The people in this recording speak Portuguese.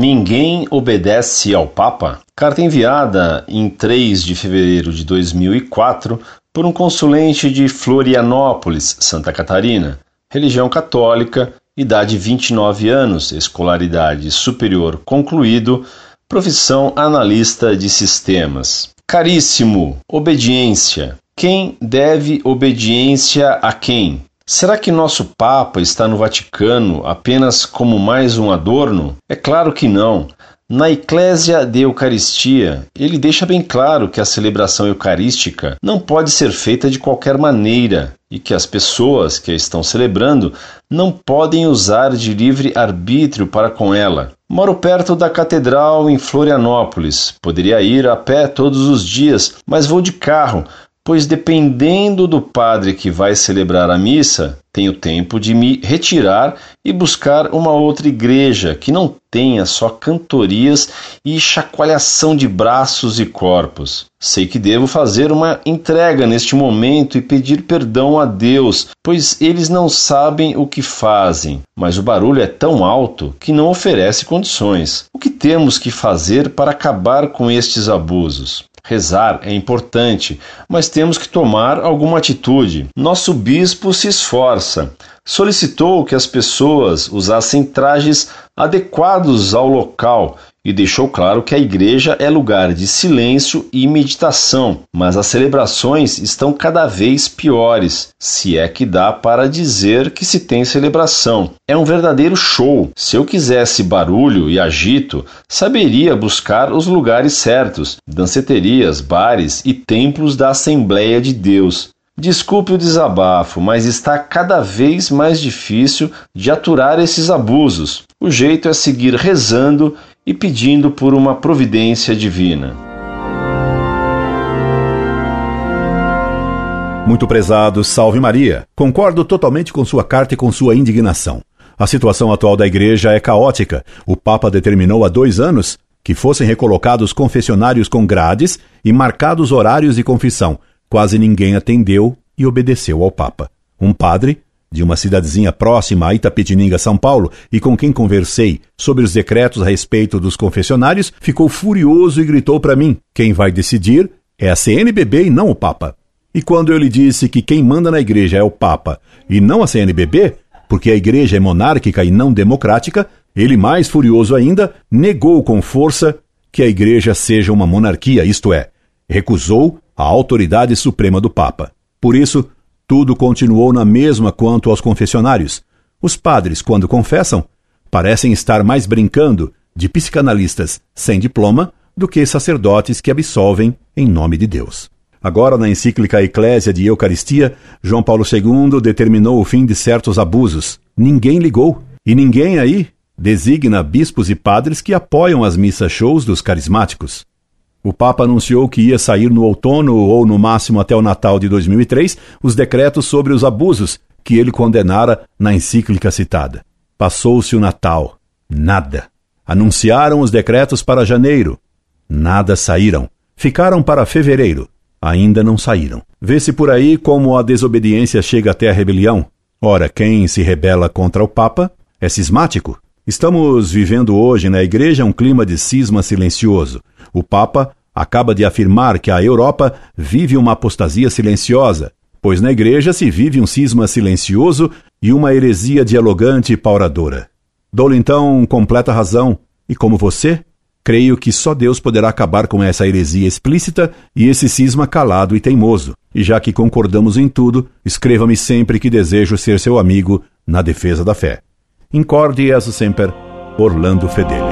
Ninguém obedece ao Papa? Carta enviada em 3 de fevereiro de 2004 por um consulente de Florianópolis, Santa Catarina, religião católica, idade 29 anos, escolaridade superior concluído, profissão analista de sistemas. Caríssimo, obediência. Quem deve obediência a quem? Será que nosso Papa está no Vaticano apenas como mais um adorno? É claro que não. Na Eclésia de Eucaristia, ele deixa bem claro que a celebração eucarística não pode ser feita de qualquer maneira e que as pessoas que a estão celebrando não podem usar de livre arbítrio para com ela. Moro perto da catedral em Florianópolis. Poderia ir a pé todos os dias, mas vou de carro, pois dependendo do padre que vai celebrar a missa, tenho tempo de me retirar e buscar uma outra igreja que não tenha só cantorias e chacoalhação de braços e corpos. Sei que devo fazer uma entrega neste momento e pedir perdão a Deus, pois eles não sabem o que fazem, mas o barulho é tão alto que não oferece condições. O que temos que fazer para acabar com estes abusos? Rezar é importante, mas temos que tomar alguma atitude. Nosso bispo se esforça. Solicitou que as pessoas usassem trajes adequados ao local e deixou claro que a igreja é lugar de silêncio e meditação, mas as celebrações estão cada vez piores, se é que dá para dizer que se tem celebração. É um verdadeiro show. Se eu quisesse barulho e agito, saberia buscar os lugares certos, danceterias, bares e templos da Assembleia de Deus. Desculpe o desabafo, mas está cada vez mais difícil de aturar esses abusos. O jeito é seguir rezando e pedindo por uma providência divina. Muito prezado, salve Maria. Concordo totalmente com sua carta e com sua indignação. A situação atual da igreja é caótica. O Papa determinou há dois anos que fossem recolocados confessionários com grades e marcados horários de confissão. Quase ninguém atendeu e obedeceu ao Papa. Um padre de uma cidadezinha próxima a Itapetininga, São Paulo, e com quem conversei sobre os decretos a respeito dos confessionários, ficou furioso e gritou para mim: quem vai decidir é a CNBB e não o Papa. E quando eu lhe disse que quem manda na igreja é o Papa e não a CNBB, porque a igreja é monárquica e não democrática, ele, mais furioso ainda, negou com força que a igreja seja uma monarquia, isto é, recusou a autoridade suprema do Papa. Por isso, tudo continuou na mesma quanto aos confessionários. Os padres, quando confessam, parecem estar mais brincando de psicanalistas sem diploma do que sacerdotes que absolvem em nome de Deus. Agora, na encíclica Eclésia de Eucaristia, João Paulo II determinou o fim de certos abusos. Ninguém ligou. E ninguém aí designa bispos e padres que apoiam as missas shows dos carismáticos. O Papa anunciou que ia sair no outono ou no máximo até o Natal de 2003 os decretos sobre os abusos que ele condenara na encíclica citada. Passou-se o Natal. Nada. Anunciaram os decretos para janeiro. Nada saíram. Ficaram para fevereiro. Ainda não saíram. Vê-se por aí como a desobediência chega até a rebelião. Ora, quem se rebela contra o Papa é cismático. Estamos vivendo hoje na Igreja um clima de cisma silencioso. O Papa acaba de afirmar que a Europa vive uma apostasia silenciosa, pois na Igreja se vive um cisma silencioso e uma heresia dialogante e pauradora. Dou-lhe então completa razão, e como você, creio que só Deus poderá acabar com essa heresia explícita e esse cisma calado e teimoso. E já que concordamos em tudo, escreva-me sempre que desejo ser seu amigo na defesa da fé. Incorde e sempre, Orlando Fedeli.